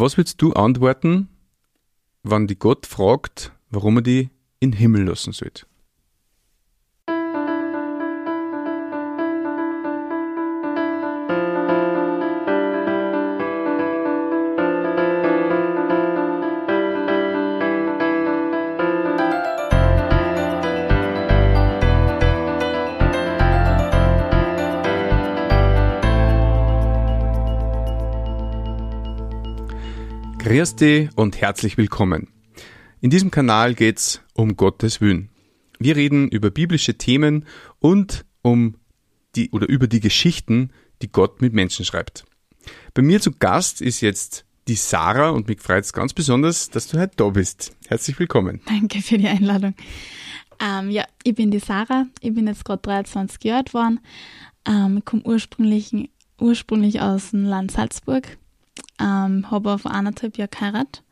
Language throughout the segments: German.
Was würdest du antworten, wenn die Gott fragt, warum er die in den Himmel lassen sollte? Dich und herzlich willkommen. In diesem Kanal geht's um Gottes Willen. Wir reden über biblische Themen und um die oder über die Geschichten, die Gott mit Menschen schreibt. Bei mir zu Gast ist jetzt die Sarah und mich freut es ganz besonders, dass du heute da bist. Herzlich willkommen. Danke für die Einladung. Ähm, ja, ich bin die Sarah. Ich bin jetzt gerade 23 Jahre alt geworden. Ähm, ich komme ursprünglich, ursprünglich aus dem Land Salzburg ähm, habe vor anderthalb Jahren geheiratet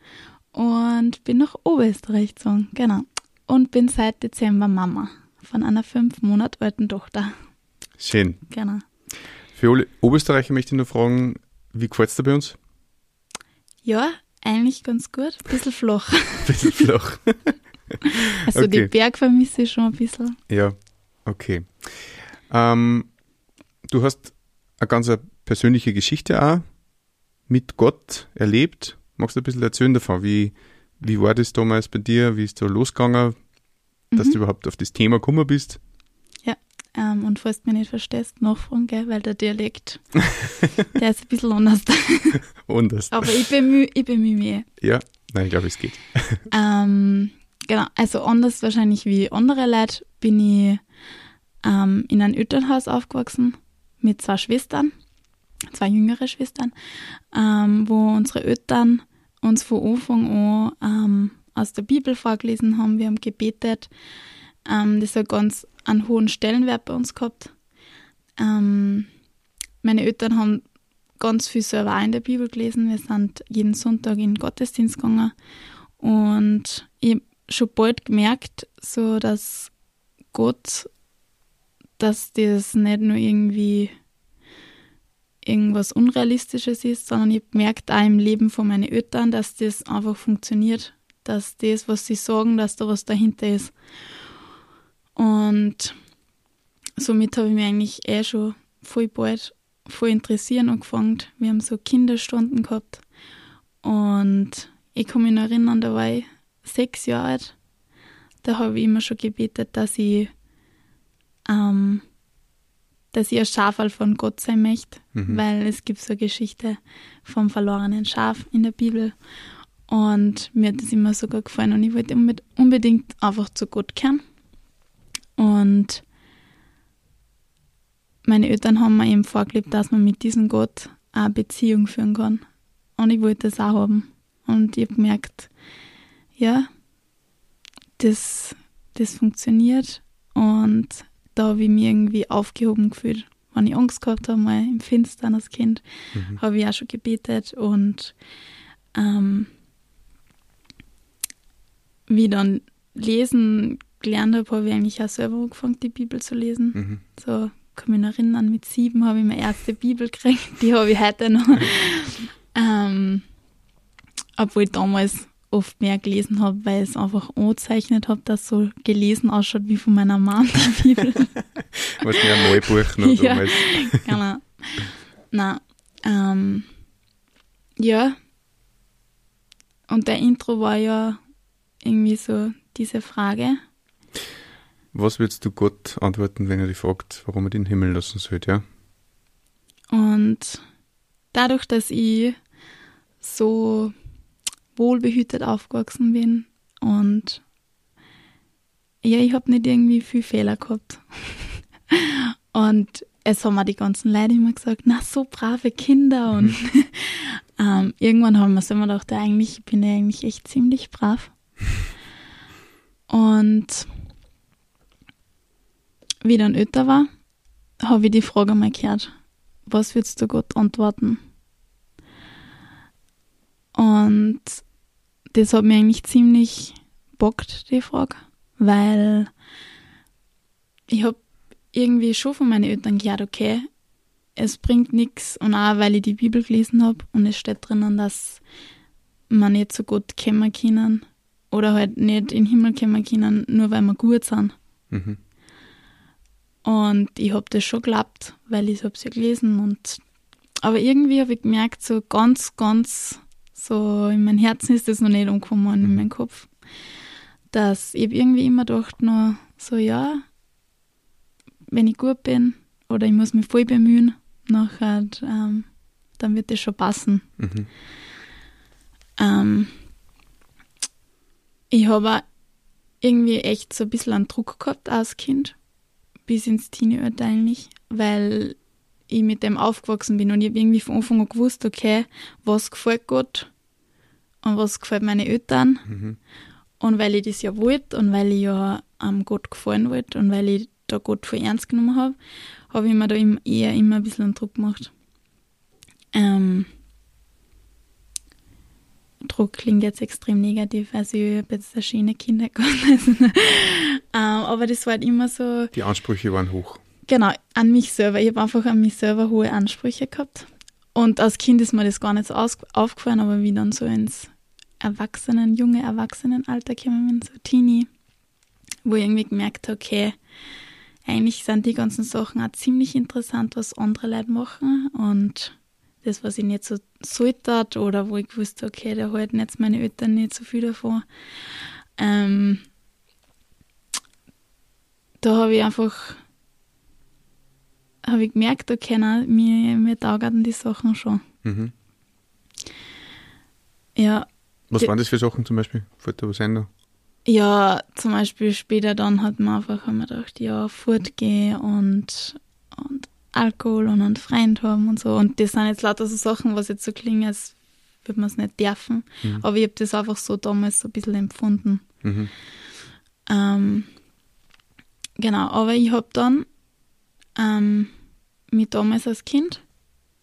und bin nach Oberösterreich gezogen, genau. Und bin seit Dezember Mama von einer fünf Monat alten Tochter. Schön. Genau. Für Oberösterreicher möchte ich nur fragen, wie gefällt es dir bei uns? Ja, eigentlich ganz gut. Ein bisschen flach. Ein bisschen flach. also okay. die Berg vermisse ich schon ein bisschen. Ja, okay. Ähm, du hast eine ganz persönliche Geschichte auch mit Gott erlebt. Magst du ein bisschen erzählen davon? Wie, wie war das damals bei dir? Wie ist da losgegangen, dass mhm. du überhaupt auf das Thema gekommen bist? Ja, ähm, und falls du mich nicht verstehst, nachfragen, gell, weil der Dialekt, der ist ein bisschen anders. anders. Aber ich bemühe ich bemühe mich. Ja, nein, ich glaube, es geht. ähm, genau, also anders wahrscheinlich wie andere Leute bin ich ähm, in einem Elternhaus aufgewachsen mit zwei Schwestern zwei jüngere Schwestern, ähm, wo unsere Eltern uns von Anfang an ähm, aus der Bibel vorgelesen haben. Wir haben gebetet. Ähm, das hat ganz einen hohen Stellenwert bei uns gehabt. Ähm, meine Eltern haben ganz viel selber in der Bibel gelesen. Wir sind jeden Sonntag in den Gottesdienst gegangen. Und ich habe schon bald gemerkt, so dass Gott, dass das nicht nur irgendwie irgendwas Unrealistisches ist, sondern ich gemerkt auch im Leben von meinen Eltern, dass das einfach funktioniert, dass das, was sie sagen, dass da was dahinter ist. Und somit habe ich mich eigentlich eh schon voll bald voll interessieren angefangen. Wir haben so Kinderstunden gehabt und ich kann mich noch erinnern, da war ich sechs Jahre alt. Da habe ich immer schon gebetet, dass ich ähm, dass ich ein Schafal von Gott sein möchte, mhm. weil es gibt so eine Geschichte vom verlorenen Schaf in der Bibel. Und mir hat das immer sogar gefallen und ich wollte unbedingt einfach zu Gott kehren. Und meine Eltern haben mir eben vorgelebt, dass man mit diesem Gott eine Beziehung führen kann. Und ich wollte das auch haben. Und ich habe gemerkt, ja, das, das funktioniert. Und da habe ich mich irgendwie aufgehoben gefühlt. Wenn ich Angst gehabt habe, mal im Finstern als Kind, mhm. habe ich auch schon gebetet und ähm, wie ich dann lesen gelernt habe, habe ich eigentlich auch selber angefangen, die Bibel zu lesen. Mhm. So kann mich noch erinnern, mit sieben habe ich meine erste Bibel gekriegt, die habe ich heute noch. ähm, obwohl ich damals oft mehr gelesen habe, weil ich es einfach angezeichnet habe, dass so gelesen ausschaut wie von meiner Mama die Bibel. Was mir ein Malbuch noch ja, damals. genau. Na, ähm, ja. Und der Intro war ja irgendwie so diese Frage. Was würdest du Gott antworten, wenn er dich fragt, warum er den Himmel lassen sollte, ja? Und dadurch, dass ich so wohlbehütet aufgewachsen bin und ja, ich habe nicht irgendwie viel Fehler gehabt. und es haben mir die ganzen Leute immer gesagt, na, so brave Kinder. Und ähm, irgendwann haben wir es immer gedacht, eigentlich bin ich eigentlich echt ziemlich brav. Und wie dann älter war, habe ich die Frage mal gehört, was würdest du Gott antworten? Und das hat mir eigentlich ziemlich bockt, die Frage, weil ich habe irgendwie schon von meinen Eltern gehört, okay, es bringt nichts und auch weil ich die Bibel gelesen habe und es steht drinnen, dass man nicht so gut kommen können oder halt nicht in den Himmel kommen können, nur weil wir gut sind. Mhm. Und ich habe das schon geglaubt, weil ich es ja gelesen und aber irgendwie habe ich gemerkt, so ganz, ganz so in mein Herzen ist das noch nicht umgekommen in meinen Kopf. Dass ich irgendwie immer gedacht, nur so, ja, wenn ich gut bin oder ich muss mich voll bemühen, nachher, ähm, dann wird das schon passen. Mhm. Ähm, ich habe irgendwie echt so ein bisschen einen Druck gehabt als Kind, bis ins Teenie-Alter eigentlich, weil ich mit dem aufgewachsen bin und ich habe irgendwie von Anfang an gewusst, okay, was gefällt Gott und was gefällt meine Eltern. Mhm. Und weil ich das ja wollte und weil ich ja am Gott gefallen wollte und weil ich da Gott voll ernst genommen habe, habe ich mir da eher immer ein bisschen Druck gemacht. Ähm, Druck klingt jetzt extrem negativ, also ich habe jetzt eine schöne Kinder gehabt. ähm, aber das war halt immer so. Die Ansprüche waren hoch. Genau, an mich selber. Ich habe einfach an mich selber hohe Ansprüche gehabt. Und als Kind ist mir das gar nicht so aufgefallen, aber wie dann so ins Erwachsenen, junge Erwachsenenalter bin, so Teenie, wo ich irgendwie gemerkt habe, okay, eigentlich sind die ganzen Sachen auch ziemlich interessant, was andere Leute machen. Und das, was ich nicht so sollte oder wo ich wusste, okay, da halten jetzt meine Eltern nicht so viel davon. Ähm, da habe ich einfach habe ich gemerkt, okay, nein, mir, mir taugen die Sachen schon. Mhm. Ja. Was waren das für Sachen zum Beispiel? Fällt da was ein? da? Ja, zum Beispiel später dann hat man einfach wir gedacht, ja, fortgehen und, und Alkohol und einen Freund haben und so. Und das sind jetzt lauter so Sachen, was jetzt so klingen, als würde man es nicht dürfen. Mhm. Aber ich habe das einfach so damals so ein bisschen empfunden. Mhm. Ähm, genau, aber ich habe dann ähm, mich damals als Kind,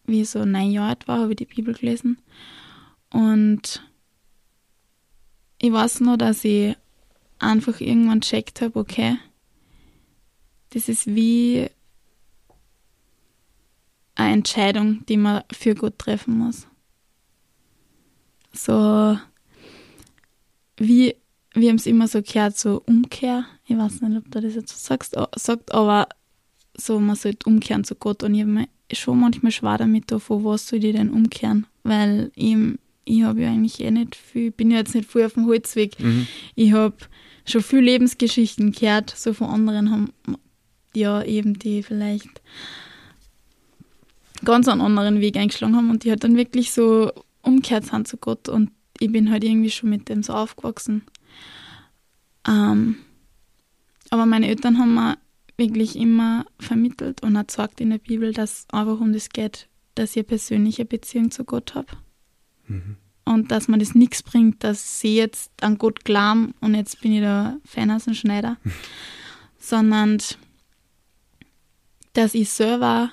wie ich so neun Jahre alt war, habe ich die Bibel gelesen. Und ich weiß nur, dass ich einfach irgendwann checkt habe, okay, das ist wie eine Entscheidung, die man für Gott treffen muss. So, wie, wir haben es immer so gehört, so Umkehr. Ich weiß nicht, ob du das jetzt so sagst, sagt, aber so, man sollte umkehren zu Gott. Und ich habe mir schon manchmal schwer damit, da, von was soll ich denn umkehren? Weil ich, ich habe ja eigentlich eh nicht viel, bin ja jetzt nicht viel auf dem Holzweg. Mhm. Ich habe schon viel Lebensgeschichten gehört, so von anderen haben ja eben die vielleicht ganz einen anderen Weg eingeschlagen haben und die halt dann wirklich so umgekehrt sind zu Gott und ich bin halt irgendwie schon mit dem so aufgewachsen. Ähm, aber meine Eltern haben mir wirklich immer vermittelt und auch gesagt in der Bibel, dass einfach um das geht, dass ich eine persönliche Beziehung zu Gott habe Mhm. und dass man das nichts bringt, dass sie jetzt an Gott glauben und jetzt bin ich der Schneider, sondern dass ich selber,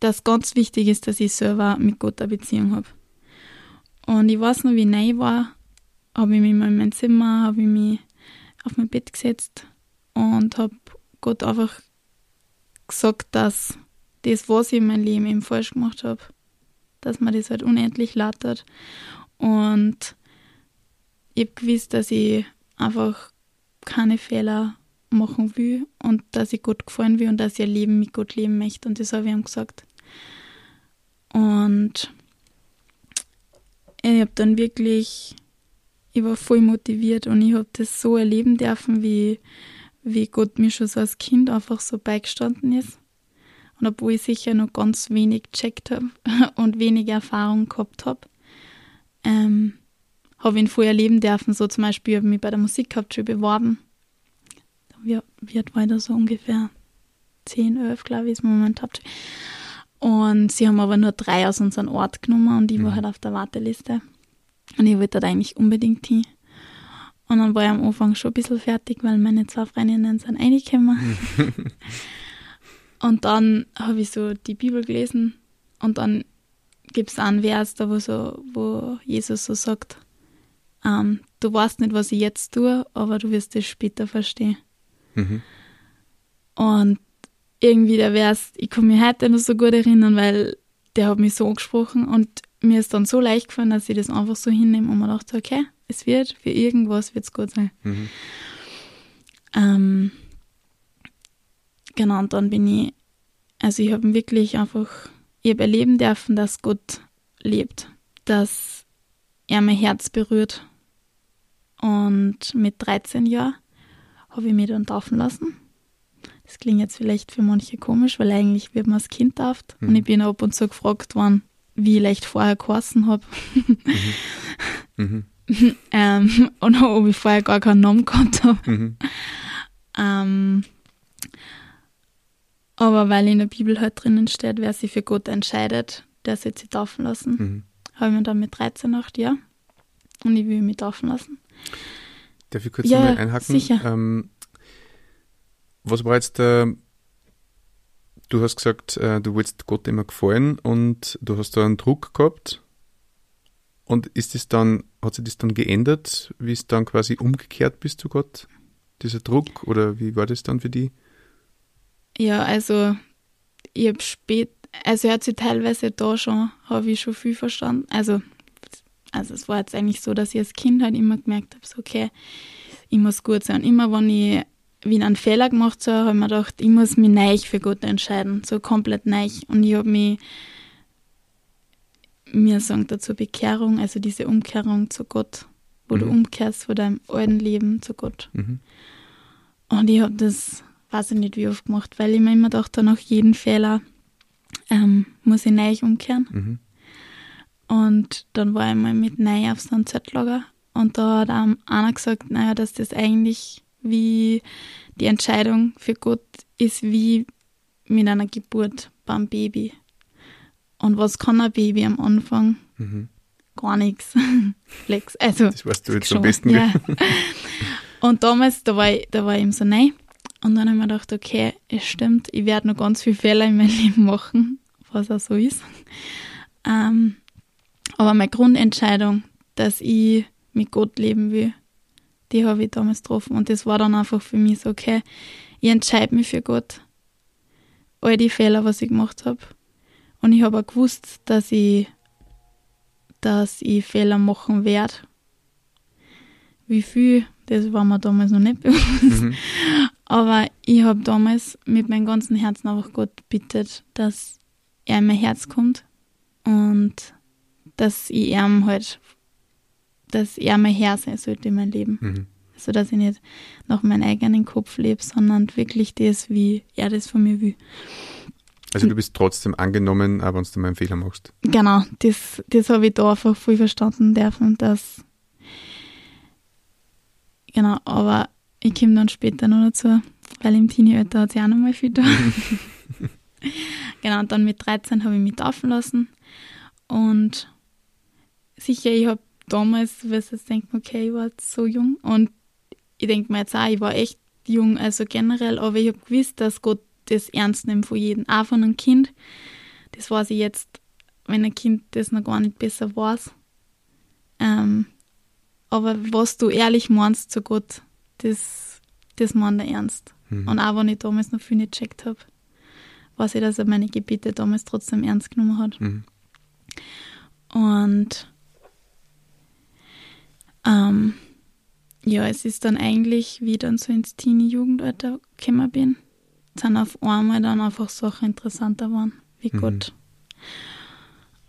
dass ganz wichtig ist, dass ich selber mit Gott eine Beziehung habe. Und ich weiß noch, wie neu war, habe ich mich mal in mein Zimmer, habe ich mich auf mein Bett gesetzt und habe Gott einfach gesagt, dass das, was ich in meinem Leben eben falsch gemacht habe, dass man das halt unendlich laut hat. Und ich habe gewusst, dass ich einfach keine Fehler machen will und dass ich Gott gefallen will und dass ich ein Leben mit Gott leben möchte. Und das habe ich ihm gesagt. Und ich habe dann wirklich, ich war voll motiviert und ich habe das so erleben dürfen, wie, wie Gott mir schon so als Kind einfach so beigestanden ist. Und obwohl ich sicher noch ganz wenig gecheckt habe und wenig Erfahrung gehabt habe, ähm, habe ich ihn voll erleben dürfen. So zum Beispiel habe ich mich bei der Musikhauptschule beworben. Wie, wie alt war ich da so ungefähr? 10, 11, glaube ich, ist mein Moment. Und sie haben aber nur drei aus unserem Ort genommen und ich war Mhm. halt auf der Warteliste. Und ich wollte da eigentlich unbedingt hin. Und dann war ich am Anfang schon ein bisschen fertig, weil meine zwei Freundinnen sind reingekommen. und dann habe ich so die Bibel gelesen und dann gibt es einen Vers, da wo, so, wo Jesus so sagt, ähm, du weißt nicht, was ich jetzt tue, aber du wirst es später verstehen. Mhm. Und irgendwie der Vers, ich kann mich heute noch so gut erinnern, weil der hat mich so angesprochen und mir ist dann so leicht gefallen, dass ich das einfach so hinnehme und mir dachte, okay, es wird, für irgendwas wird es gut sein. Mhm. Ähm, genau, und dann bin ich, also ich habe wirklich einfach, ich habe erleben dürfen, dass Gott lebt, dass er mein Herz berührt. Und mit 13 Jahren habe ich mich dann taufen lassen. Das klingt jetzt vielleicht für manche komisch, weil eigentlich wird man als Kind tauft. Mhm. Und ich bin ab und zu gefragt worden, wie ich leicht vorher geheißen habe. Mhm. ähm, und ob ich vorher gar keinen Namen gehabt habe. Mhm. Ähm, aber weil in der Bibel halt drinnen steht, wer sich für Gott entscheidet, der soll sich taufen lassen, Mhm. habe ich mir dann mit 13 gedacht, ja. Und ich will mich taufen lassen. Darf ich kurz Ja, einmal einhaken? sicher. Ähm, was war jetzt der, du hast gesagt, äh, du willst Gott immer gefallen und du hast da einen Druck gehabt. Und ist es dann, hat sich das dann geändert, wie es dann quasi umgekehrt bist zu Gott? Dieser Druck oder wie war das dann für die? Ja, also ich habe spät, also hat sich teilweise da schon, habe ich schon viel verstanden. Also, also es war jetzt eigentlich so, dass ich als Kind halt immer gemerkt habe, so okay, ich muss gut sein. Und immer wenn ich wie einen Fehler gemacht habe, habe ich mir gedacht, ich muss mich neu für Gott entscheiden, so komplett neu. Und ich habe mich, mir sagen dazu Bekehrung, also diese Umkehrung zu Gott, wo du Mhm. umkehrst von deinem alten Leben zu Gott. Mhm. Und ich habe das, weiß ich nicht wie oft gemacht, weil ich mir immer dachte, nach jedem Fehler ähm, muss ich neu umkehren. Mhm. Und dann war ich mal mit neu auf so einem Zeltlager und da hat einem einer gesagt, naja, dass das eigentlich wie die Entscheidung für Gott ist wie mit einer Geburt beim Baby. Und was kann ein Baby am Anfang? Mhm. Gar nichts. Flex. Also, Das weißt du jetzt am schon, besten. Ja. Und damals, da war ich, da war ich eben so nein. Und dann habe ich mir gedacht, okay, es stimmt, ich werde noch ganz viele Fehler in meinem Leben machen, was auch so ist. Ähm, aber meine Grundentscheidung, dass ich mit Gott leben will, die habe ich damals getroffen. Und das war dann einfach für mich so, okay, ich entscheide mich für Gott. All die Fehler, was ich gemacht habe. Und ich habe auch gewusst, dass ich, dass ich Fehler machen werde. Wie viel, das war mir damals noch nicht bewusst. Mhm. Aber ich habe damals mit meinem ganzen Herzen einfach Gott bittet, dass er in mein Herz kommt und dass ich ihm halt, dass er mein Herr sein sollte in meinem Leben. Mhm. Also, dass ich nicht nach meinem eigenen Kopf lebe, sondern wirklich das, wie er das von mir will. Also du bist trotzdem angenommen, aber wenn du mal einen Fehler machst. Genau, das, das habe ich da einfach voll verstanden dürfen, dass. Genau, aber ich komme dann später noch dazu, weil im Teenie-Alter hat sich auch noch mal viel da. genau, und dann mit 13 habe ich mich taufen lassen. Und sicher, ich habe damals, weil ich jetzt denke, okay, ich war jetzt so jung. Und ich denke mir jetzt auch, ich war echt jung, also generell, aber ich habe gewusst, dass Gott das ernst nimmt von jedem, auch von einem Kind. Das weiß ich jetzt, wenn ein Kind das noch gar nicht besser weiß. Ähm, aber was du ehrlich meinst zu Gott, das, das meint er ernst. Mhm. Und auch wenn ich damals noch viel nicht gecheckt habe, weiß ich, dass er meine Gebete damals trotzdem ernst genommen hat. Mhm. Und ähm, ja, es ist dann eigentlich, wie ich dann so ins Teenie-Jugendalter gekommen bin, sind auf einmal dann einfach Sachen interessanter waren, wie Mhm. Gott.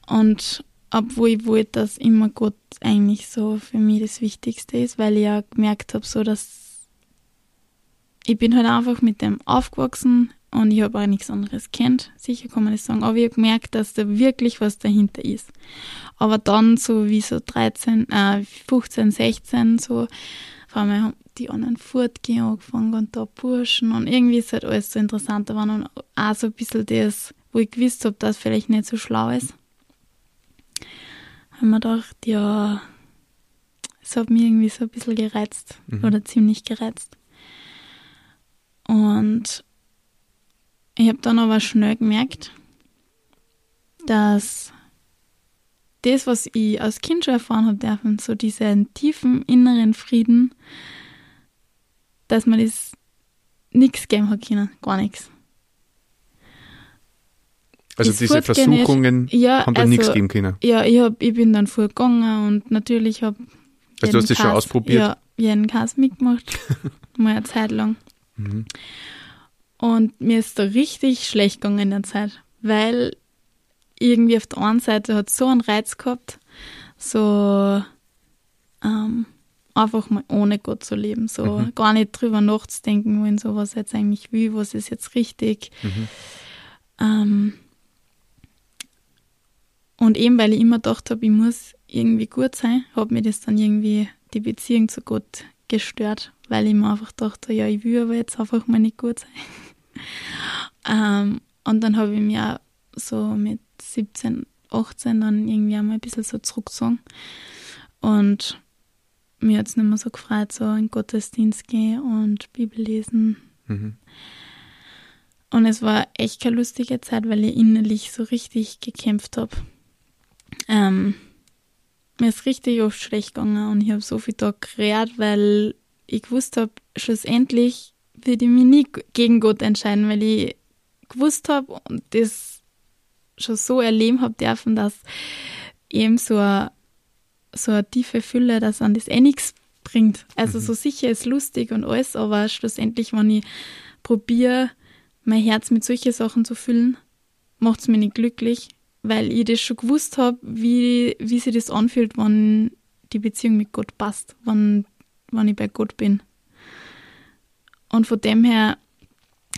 Und obwohl ich wollte, dass immer Gott eigentlich so für mich das Wichtigste ist, weil ich ja gemerkt habe, so dass ich bin halt einfach mit dem aufgewachsen und ich habe auch nichts anderes kennt. Sicher kann man das sagen, aber ich habe gemerkt, dass da wirklich was dahinter ist. Aber dann so wie so 13, äh, 15, 16 so, auf einmal haben die anderen fortgehen angefangen und da Burschen und irgendwie ist halt alles so interessanter geworden und auch so ein bisschen das, wo ich gewusst habe, dass vielleicht nicht so schlau ist. Haben wir gedacht, ja, es hat mich irgendwie so ein bisschen gereizt Mhm. oder ziemlich gereizt. Und ich habe dann aber schnell gemerkt, dass das, was ich als Kind schon erfahren habe dürfen, so diesen tiefen inneren Frieden, dass man das nichts geben hat können, gar nichts. Also Das diese Versuchungen Ja, haben dann also, nichts geben können. Ja, ich, hab, ich bin dann voll gegangen und natürlich habe Also du hast das schon ausprobiert? Ja, jeden Kass mitgemacht. mal eine Zeit lang. Mhm. Und mir ist da richtig schlecht gegangen in der Zeit, weil irgendwie auf der einen Seite hat so einen Reiz gehabt, so ähm, einfach mal ohne Gott zu leben, so Mhm. gar nicht drüber nachzudenken wollen, so was ich jetzt eigentlich will, was ist jetzt richtig. Mhm. Ähm, und eben, weil ich immer gedacht habe, ich muss irgendwie gut sein, hat mir das dann irgendwie die Beziehung zu Gott gestört, weil ich mir einfach dachte, ja, ich will aber jetzt einfach mal nicht gut sein. ähm, und dann habe ich mir auch so mit 17, 18 dann irgendwie einmal ein bisschen so zurückgezogen. Und mir hat es nicht mehr so gefreut, so in Gottesdienst gehen und Bibel lesen. Mhm. Und es war echt keine lustige Zeit, weil ich innerlich so richtig gekämpft habe. Ähm, mir ist richtig oft schlecht gegangen und ich habe so viel da gerät, weil ich gewusst habe, schlussendlich würde ich mich nie gegen Gott entscheiden, weil ich gewusst habe und das schon so erleben habe dürfen, dass eben so eine, so eine tiefe Fülle, dass an das eh nichts bringt. Also Mhm. so sicher ist lustig und alles, aber schlussendlich, wenn ich probiere, mein Herz mit solchen Sachen zu füllen, macht es mich nicht glücklich, weil ich das schon gewusst habe, wie, wie sich das anfühlt, wenn die Beziehung mit Gott passt, wenn, wenn ich bei Gott bin. Und von dem her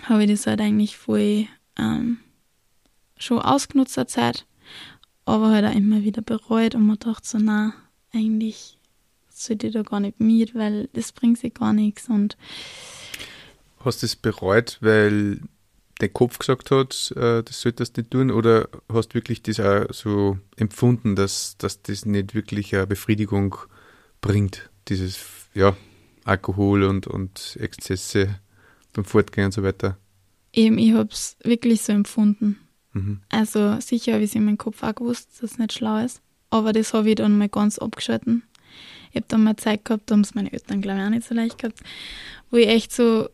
habe ich das halt eigentlich voll ähm, schon ausgenutzt der Zeit, aber halt auch immer wieder bereut und man dachte so, na, eigentlich sollte ich da gar nicht mit, weil das bringt sich gar nichts und Hast du es bereut, weil dein Kopf gesagt hat, äh, das solltest du nicht tun? Oder hast du wirklich das auch so empfunden, dass, dass das nicht wirklich eine Befriedigung bringt? Dieses, ja, Alkohol und, und Exzesse beim Fortgehen und so weiter. eben, ich habe es wirklich so empfunden. Mhm. Also sicher habe ich es in meinem Kopf auch gewusst, dass es nicht schlau ist. Aber das habe ich dann mal ganz abgeschalten. Ich habe dann mal Zeit gehabt, da haben es meine Eltern, glaube ich, auch nicht so leicht gehabt, wo ich echt so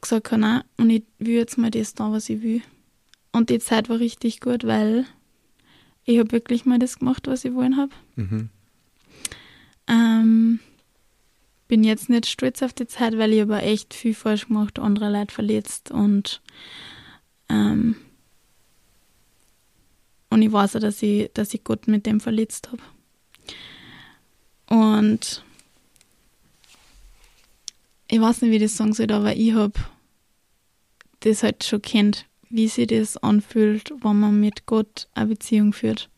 gesagt habe, nein, und ich will jetzt mal das da, was ich will. Und die Zeit war richtig gut, weil ich habe wirklich mal das gemacht, was ich wollen habe. Mhm. Ähm, bin jetzt nicht stolz auf die Zeit, weil ich aber echt viel falsch gemacht, andere Leute verletzt und ähm, und ich weiß auch, dass ich, dass ich Gott mit dem verletzt habe. Und ich weiß nicht, wie ich das sagen soll, aber ich habe das halt schon kennt, wie sich das anfühlt, wenn man mit Gott eine Beziehung führt.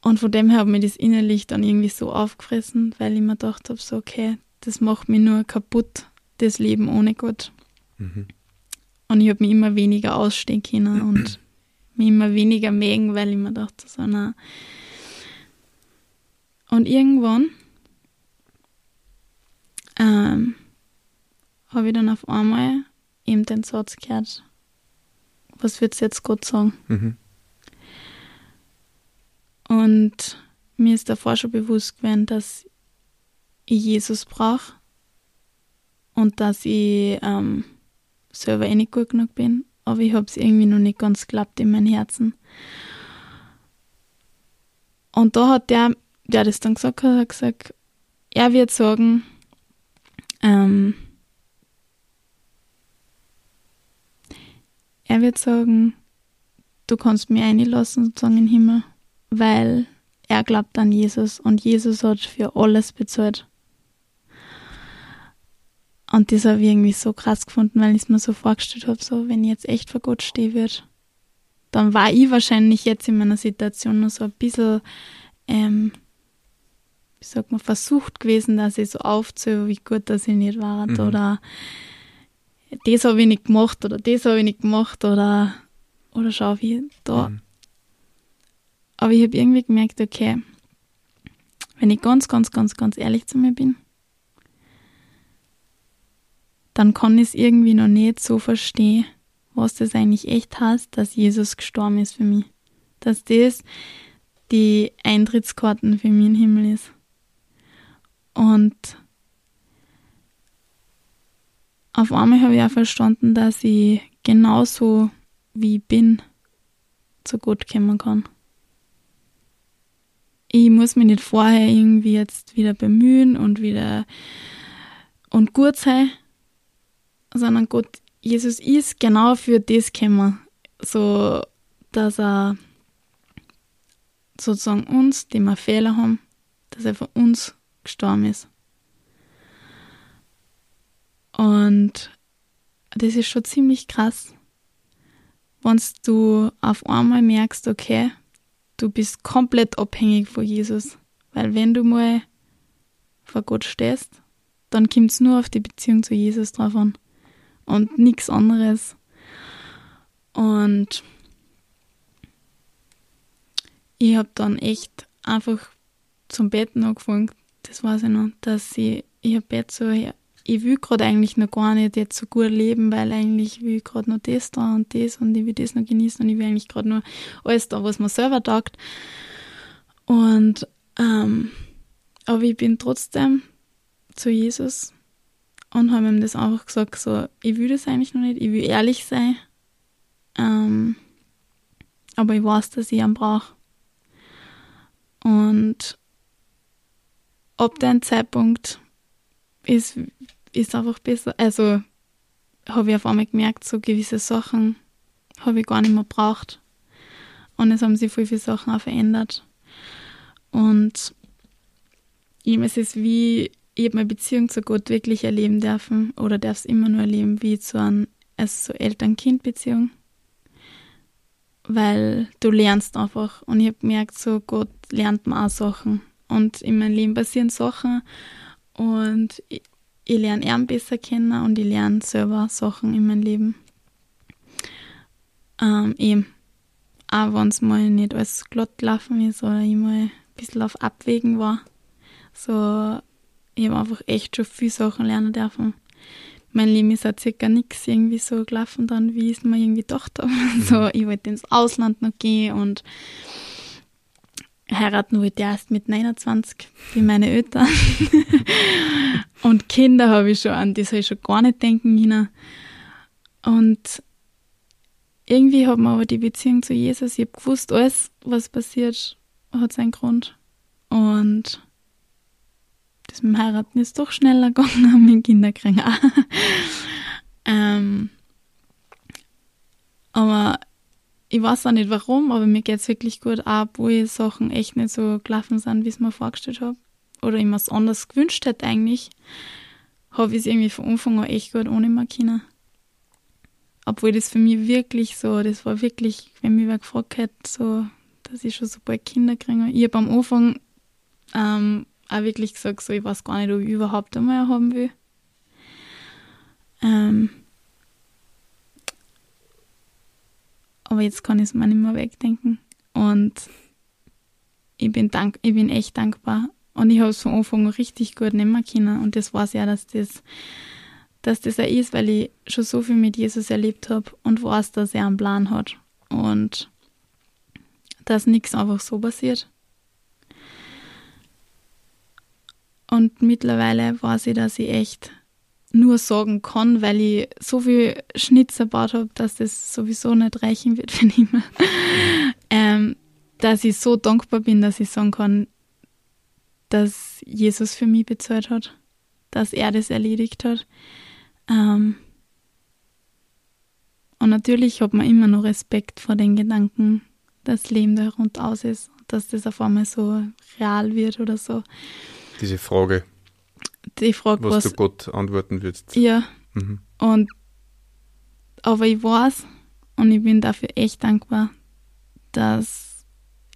Und von dem her hat mir das innerlich dann irgendwie so aufgefressen, weil ich mir gedacht habe, so okay, das macht mich nur kaputt, das Leben ohne Gott. Mhm. Und ich habe mich immer weniger ausstehen können und immer weniger mögen, weil ich mir dachte, so na. Und irgendwann ähm, habe ich dann auf einmal eben den Satz gehört, was du jetzt Gott sagen? Mhm. Und mir ist davor schon bewusst gewesen, dass ich Jesus brauche und dass ich ähm, selber eh nicht gut genug bin. Aber ich habe es irgendwie noch nicht ganz geglaubt in meinem Herzen. Und da hat der, der das dann gesagt hat, hat gesagt, er wird sagen, ähm, er wird sagen, du kannst mich einlassen sozusagen in den Himmel weil er glaubt an Jesus und Jesus hat für alles bezahlt. Und das habe ich irgendwie so krass gefunden, weil ich es mir so vorgestellt habe, so wenn ich jetzt echt vor Gott stehen würde, dann war ich wahrscheinlich jetzt in meiner Situation nur so ein bisschen, ähm, wie sagt man, versucht gewesen, dass ich so aufzähle, wie gut dass ich nicht war Mhm. oder das habe ich nicht gemacht oder das habe ich nicht gemacht oder, oder schau, wie da Mhm. aber ich habe irgendwie gemerkt, okay, wenn ich ganz, ganz, ganz, ganz ehrlich zu mir bin, dann kann ich es irgendwie noch nicht so verstehen, was das eigentlich echt heißt, dass Jesus gestorben ist für mich. Dass das die Eintrittskarten für im Himmel ist. Und auf einmal habe ich auch verstanden, dass ich genauso wie ich bin, zu Gott kommen kann. Ich muss mich nicht vorher irgendwie jetzt wieder bemühen und wieder und gut sein, sondern Gott, Jesus ist genau für das gekommen, so dass er sozusagen uns, die wir Fehler haben, dass er für uns gestorben ist. Und das ist schon ziemlich krass, wenn du auf einmal merkst, okay, du bist komplett abhängig von Jesus. Weil wenn du mal vor Gott stehst, dann kommt es nur auf die Beziehung zu Jesus drauf an. Und nichts anderes. Und ich habe dann echt einfach zum Betten angefangen. Das weiß ich noch, dass ich, ich habe jetzt so, ich will gerade eigentlich noch gar nicht jetzt so gut leben, weil eigentlich will ich gerade noch das da und das und ich will das noch genießen und ich will eigentlich gerade nur alles da, was mir selber taugt. Und, ähm, aber ich bin trotzdem zu Jesus und habe ihm das einfach gesagt, so, ich will das eigentlich noch nicht, ich will ehrlich sein, ähm, aber ich weiß, dass ich ihn brauche. Und ab dem Zeitpunkt ist, ist einfach besser. Also habe ich auf einmal gemerkt, so gewisse Sachen habe ich gar nicht mehr braucht. Und es haben sich viele, viele Sachen auch verändert. Und ihm ist es wie, ich habe meine Beziehung zu Gott wirklich erleben dürfen oder darf es immer nur erleben wie zu einem, also so Eltern-Kind-Beziehung weil du lernst einfach. Und ich habe gemerkt, so Gott lernt man auch Sachen. Und in meinem Leben passieren Sachen und ich, ich lerne ihn besser kennen und ich lerne selber Sachen in meinem Leben. Ähm, eben. Auch wenn es mal nicht alles glatt gelaufen ist oder ich mal ein bisschen auf Abwägen war. So, ich habe einfach echt schon viele Sachen lernen dürfen mein Leben ist auch circa nichts irgendwie so gelaufen dann, wie ich es mir irgendwie gedacht habe. Mhm. So, ich wollte ins Ausland noch gehen und heiraten wollte ich erst mit 29, wie meine Eltern. und Kinder habe ich schon, an die soll ich schon gar nicht denken können. Und irgendwie hat man aber die Beziehung zu Jesus, ich habe gewusst, alles, was passiert, hat seinen Grund. Und das mit dem Heiraten ist doch schneller gegangen mit Kinderkriegen auch. ähm, aber ich weiß auch nicht warum, aber mir geht es wirklich gut, auch obwohl Sachen echt nicht so gelaufen sind, wie ich es mir vorgestellt habe. Oder ich mir es anders gewünscht hätte eigentlich, habe ich es irgendwie von Anfang an echt gut ohne können. Obwohl das für mich wirklich so, das war wirklich, wenn mich wer gefragt hätte, so, dass ich schon so bald Kinder kriege. Ich habe am Anfang ähm, auch wirklich gesagt, so, ich weiß gar nicht, ob ich überhaupt einmal haben will. Ähm, aber jetzt kann ich es mir nicht mehr wegdenken. Und ich bin, dank, ich bin echt dankbar. Und ich habe es von Anfang an richtig gut nehmen können. Und das weiß ja, dass das, dass das auch ist, weil ich schon so viel mit Jesus erlebt habe und weiß, dass er einen Plan hat. Und dass nichts einfach so passiert. Und mittlerweile weiß ich, dass ich echt nur sagen kann, weil ich so viel Schnitzer gebaut habe, dass das sowieso nicht reichen wird für niemand. ähm, dass ich so dankbar bin, dass ich sagen kann, dass Jesus für mich bezahlt hat, dass er das erledigt hat. Ähm, und natürlich hat man immer noch Respekt vor den Gedanken, dass das Leben da rundaus ist, dass das auf einmal so real wird oder so diese Frage. Die Frage, was, was du Gott antworten würdest. Ja. Mhm. Und aber ich weiß und ich bin dafür echt dankbar, dass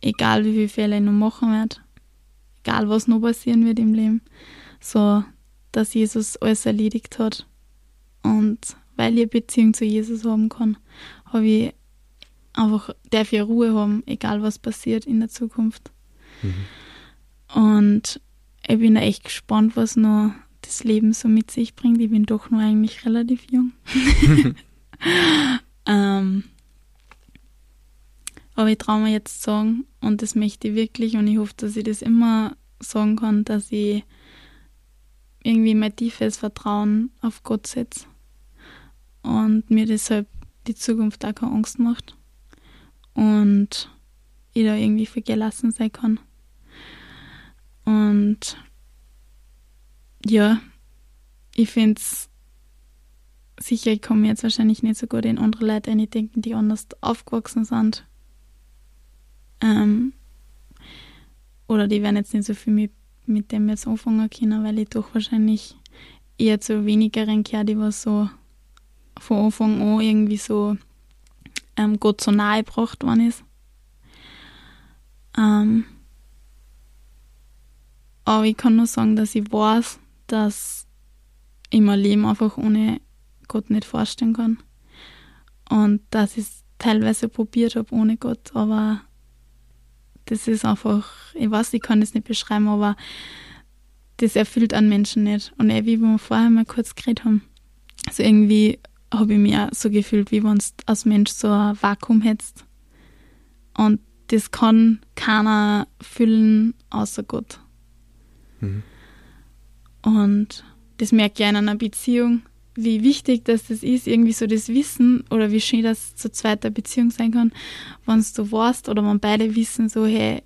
egal wie viele Fehler ich noch machen werde, egal was noch passieren wird im Leben, so dass Jesus alles erledigt hat. Und weil ich eine Beziehung zu Jesus haben kann, habe ich einfach, darf ich Ruhe haben, egal was passiert in der Zukunft. Mhm. Und ich bin echt gespannt, was noch das Leben so mit sich bringt. Ich bin doch nur eigentlich relativ jung. ähm, aber ich traue mir jetzt sagen, und das möchte ich wirklich, und ich hoffe, dass ich das immer sagen kann, dass ich irgendwie mein tiefes Vertrauen auf Gott setze und mir deshalb die Zukunft auch keine Angst macht und ich da irgendwie für gelassen sein kann. Und ja, ich finde es sicher, ich komme jetzt wahrscheinlich nicht so gut in andere Leute denken, die anders aufgewachsen sind. Ähm, oder die werden jetzt nicht so viel mit, mit dem jetzt anfangen können, weil ich doch wahrscheinlich eher zu wenigeren gehöre, die was so von Anfang an irgendwie so ähm, Gott so nahe gebracht worden ist. Ähm, aber ich kann nur sagen, dass ich weiß, dass ich mein Leben einfach ohne Gott nicht vorstellen kann. Und dass ich es teilweise probiert habe ohne Gott, aber das ist einfach, ich weiß, ich kann das nicht beschreiben, aber das erfüllt einen Menschen nicht. Und eh, wie wir vorher mal kurz geredet haben, also irgendwie habe ich auch so gefühlt, wie wenn du als Mensch so ein Vakuum hättest. Und das kann keiner füllen außer Gott. Mhm. Und das merke ich in einer Beziehung, wie wichtig dass das ist, irgendwie so das Wissen oder wie schön das zu zweiter Beziehung sein kann, wenn du weißt oder man beide wissen, so, hey,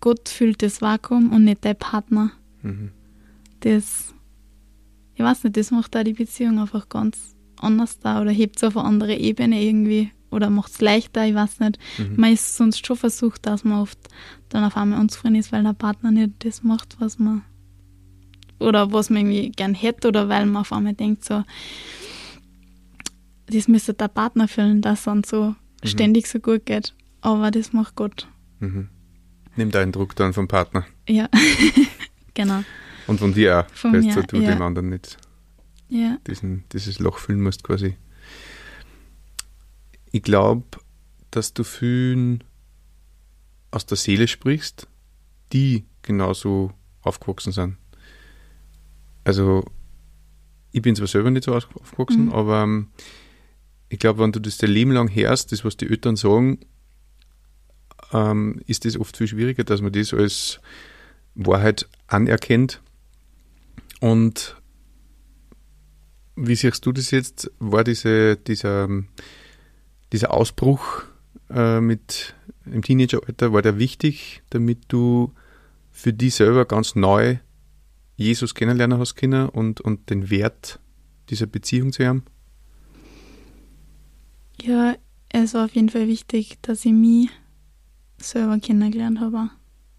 Gott füllt das Vakuum und nicht dein Partner. Mhm. Das, ich weiß nicht, das macht da die Beziehung einfach ganz anders da oder hebt es auf eine andere Ebene irgendwie oder macht es leichter, ich weiß nicht. Mhm. Man ist sonst schon versucht, dass man oft dann auf einmal unzufrieden ist, weil der Partner nicht das macht, was man oder was man irgendwie gern hätte oder weil man auf einmal denkt, so, das müsste der Partner fühlen, dass es dann so mhm. ständig so gut geht. Aber das macht Gott. Mhm. Nimmt einen Druck dann vom Partner. Ja, genau. Und von dir auch, weil du ja. dem anderen nicht ja. diesen, dieses Loch füllen musst quasi. Ich glaube, dass du vielen aus der Seele sprichst, die genauso aufgewachsen sind also ich bin zwar selber nicht so aufgewachsen, mhm. aber ähm, ich glaube, wenn du das dein Leben lang hörst, das, was die Eltern sagen, ähm, ist das oft viel schwieriger, dass man das als Wahrheit anerkennt. Und wie siehst du das jetzt? War diese, dieser, dieser Ausbruch äh, mit im Teenageralter, war der wichtig, damit du für dich selber ganz neu Jesus kennenlernen hast können und, und den Wert dieser Beziehung zu ihm? Ja, es war auf jeden Fall wichtig, dass ich mich selber kennengelernt habe.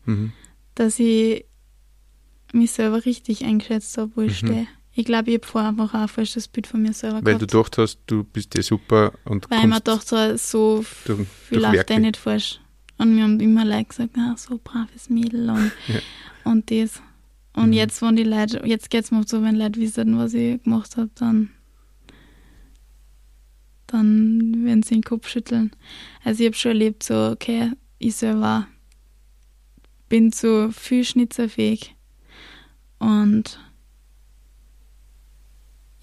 Mhm. Dass ich mich selber richtig eingeschätzt habe, wo ich mhm. stehe. Ich glaube, ich habe vorher einfach auch ein falsches Bild von mir selber Weil gehabt. du gedacht hast, du bist dir super und Weil ich mir gedacht so, so durch, viel läuft eh nicht falsch. Und mir haben immer Leute gesagt, ah, so braves Mädel und, ja. und das. Und mhm. jetzt, wenn die Leute, jetzt geht es mir so, wenn Leute wissen, was ich gemacht habe, dann, dann werden sie den Kopf schütteln. Also ich habe schon erlebt, so, okay, ich selber bin zu viel schnitzerfähig. Und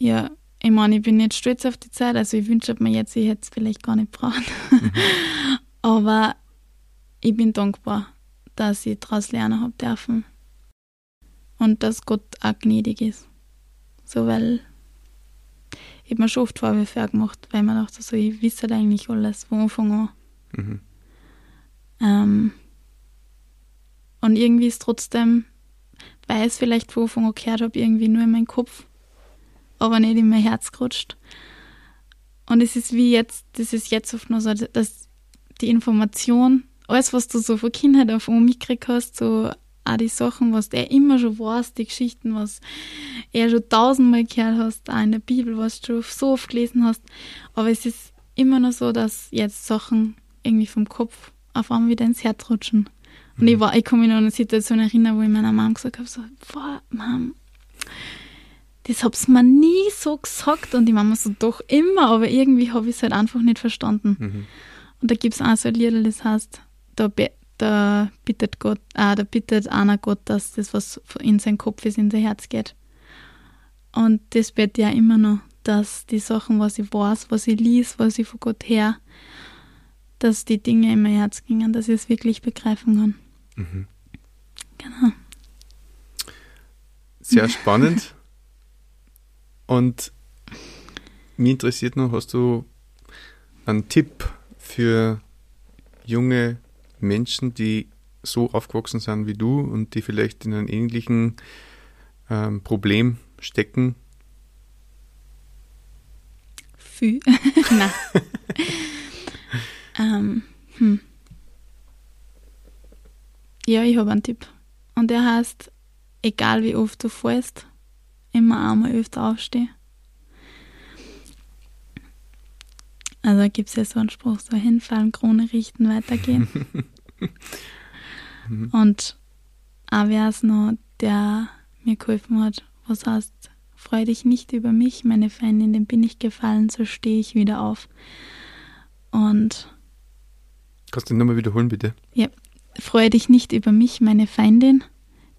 ja, ich meine, ich bin nicht stolz auf die Zeit. Also ich wünsche mir jetzt, ich hätte es vielleicht gar nicht brauchen. Mhm. Aber ich bin dankbar, dass ich daraus lernen habe dürfen und dass Gott auch gnädig ist. So, weil ich mir schon oft Vorwürfe gemacht, weil man dachte, so, ich wisse halt eigentlich alles von Anfang an. Mhm. Ähm, und irgendwie ist trotzdem, weil ich es vielleicht von Anfang an gehört habe, irgendwie nur in meinen Kopf, aber nicht in mein Herz gerutscht. Und es ist wie jetzt, das ist jetzt oft nur so, dass die Information, alles, was du so von Kindheit auf mitgekriegt hast, so auch die Sachen, was er immer schon weiß, die Geschichten, was er schon tausendmal gehört hast, auch in der Bibel, was du so oft gelesen hast. Aber es ist immer noch so, dass jetzt Sachen irgendwie vom Kopf auf einmal wieder ins Herz rutschen. Und mhm. ich, war, ich kann mich noch an eine Situation erinnern, wo ich meiner Mom gesagt habe, so, boah, Mom, das hab's mir nie so gesagt. Und die Mama so, doch immer, aber irgendwie habe ich es halt einfach nicht verstanden. Mhm. Und da gibt es auch so ein Lied, das heißt, da, da bittet Gott, ah, da bittet einer Gott, dass das, was in sein Kopf ist, in sein Herz geht. Und das bete ja immer noch, dass die Sachen, was ich weiß, was ich lies, was ich von Gott her, dass die Dinge in mein Herz gingen, dass ich es wirklich begreifen kann. Mhm. Genau. Sehr spannend. Und mich interessiert noch, hast du einen Tipp für junge Menschen, die so aufgewachsen sind wie du und die vielleicht in einem ähnlichen ähm, Problem stecken? Viel. Nein. ähm, hm. Ja, ich habe einen Tipp. Und der heißt, egal wie oft du fällst, immer einmal öfter aufstehen. Also gibt es ja so einen Spruch, so hinfallen, Krone richten, weitergehen. Und auch wer es noch, der mir geholfen hat, was heißt, freu dich nicht über mich, meine Feindin, dem bin ich gefallen, so stehe ich wieder auf. Und Kannst du nochmal wiederholen, bitte? Ja, freue dich nicht über mich, meine Feindin,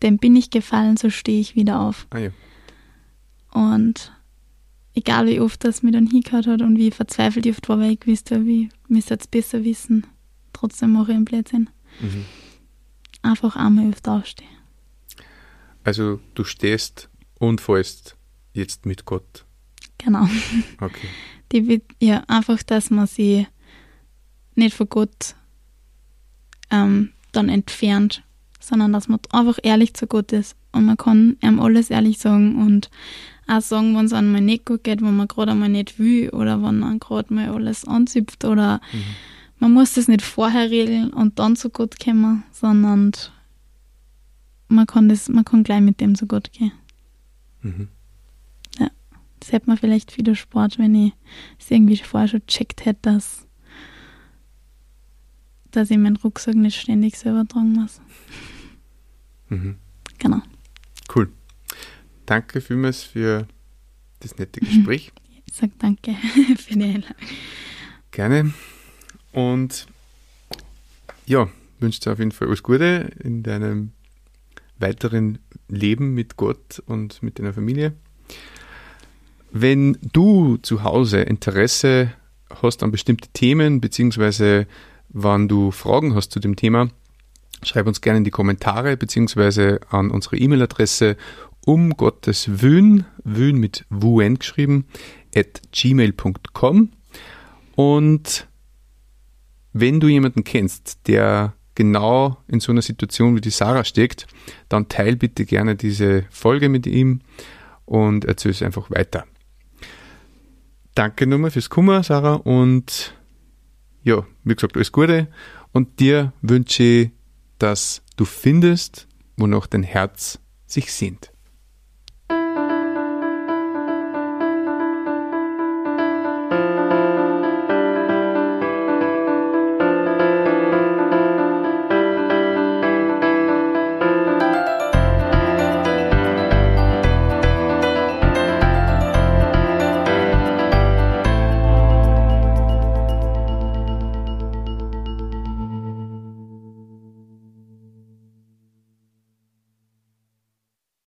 dem bin ich gefallen, so stehe ich wieder auf. Ah ja. Und egal wie oft das mir dann hingehört hat und wie verzweifelt ich oft war, weil ich gewusst habe, wie müsste jetzt besser wissen, trotzdem mache ich einen Blödsinn. Mhm. Einfach einmal öfter aufstehen. Also du stehst und fällst jetzt mit Gott. Genau. Okay. Die, ja, einfach, dass man sie nicht von Gott ähm, dann entfernt, sondern dass man einfach ehrlich zu Gott ist. Und man kann ihm alles ehrlich sagen und auch sagen, wenn es einem mal nicht gut geht, wenn man gerade einmal nicht will oder wenn man gerade mal alles anzipft oder Mhm. man muss das nicht vorher regeln und dann zu Gott kommen, sondern man kann das, man kann gleich mit dem zu Gott gehen. Mhm. Das hätte mir vielleicht wieder Sport, wenn ich es irgendwie vorher schon gecheckt hätte, dass, dass ich meinen Rucksack nicht ständig selber tragen muss. Mhm. Genau. Cool. Danke vielmals für das nette Gespräch. Ich sage danke für die Einladung. Gerne. Und ja, wünsche dir auf jeden Fall alles Gute in deinem weiteren Leben mit Gott und mit deiner Familie. Wenn du zu Hause Interesse hast an bestimmte Themen, beziehungsweise wenn du Fragen hast zu dem Thema, schreib uns gerne in die Kommentare, beziehungsweise an unsere E-Mail-Adresse um Gottes Wün, Wün mit WN geschrieben, at gmail.com. Und wenn du jemanden kennst, der genau in so einer Situation wie die Sarah steckt, dann teil bitte gerne diese Folge mit ihm und erzähl es einfach weiter. Danke nochmal fürs Kummer, Sarah, und ja, wie gesagt, alles Gute. Und dir wünsche ich, dass du findest, wonach dein Herz sich sehnt.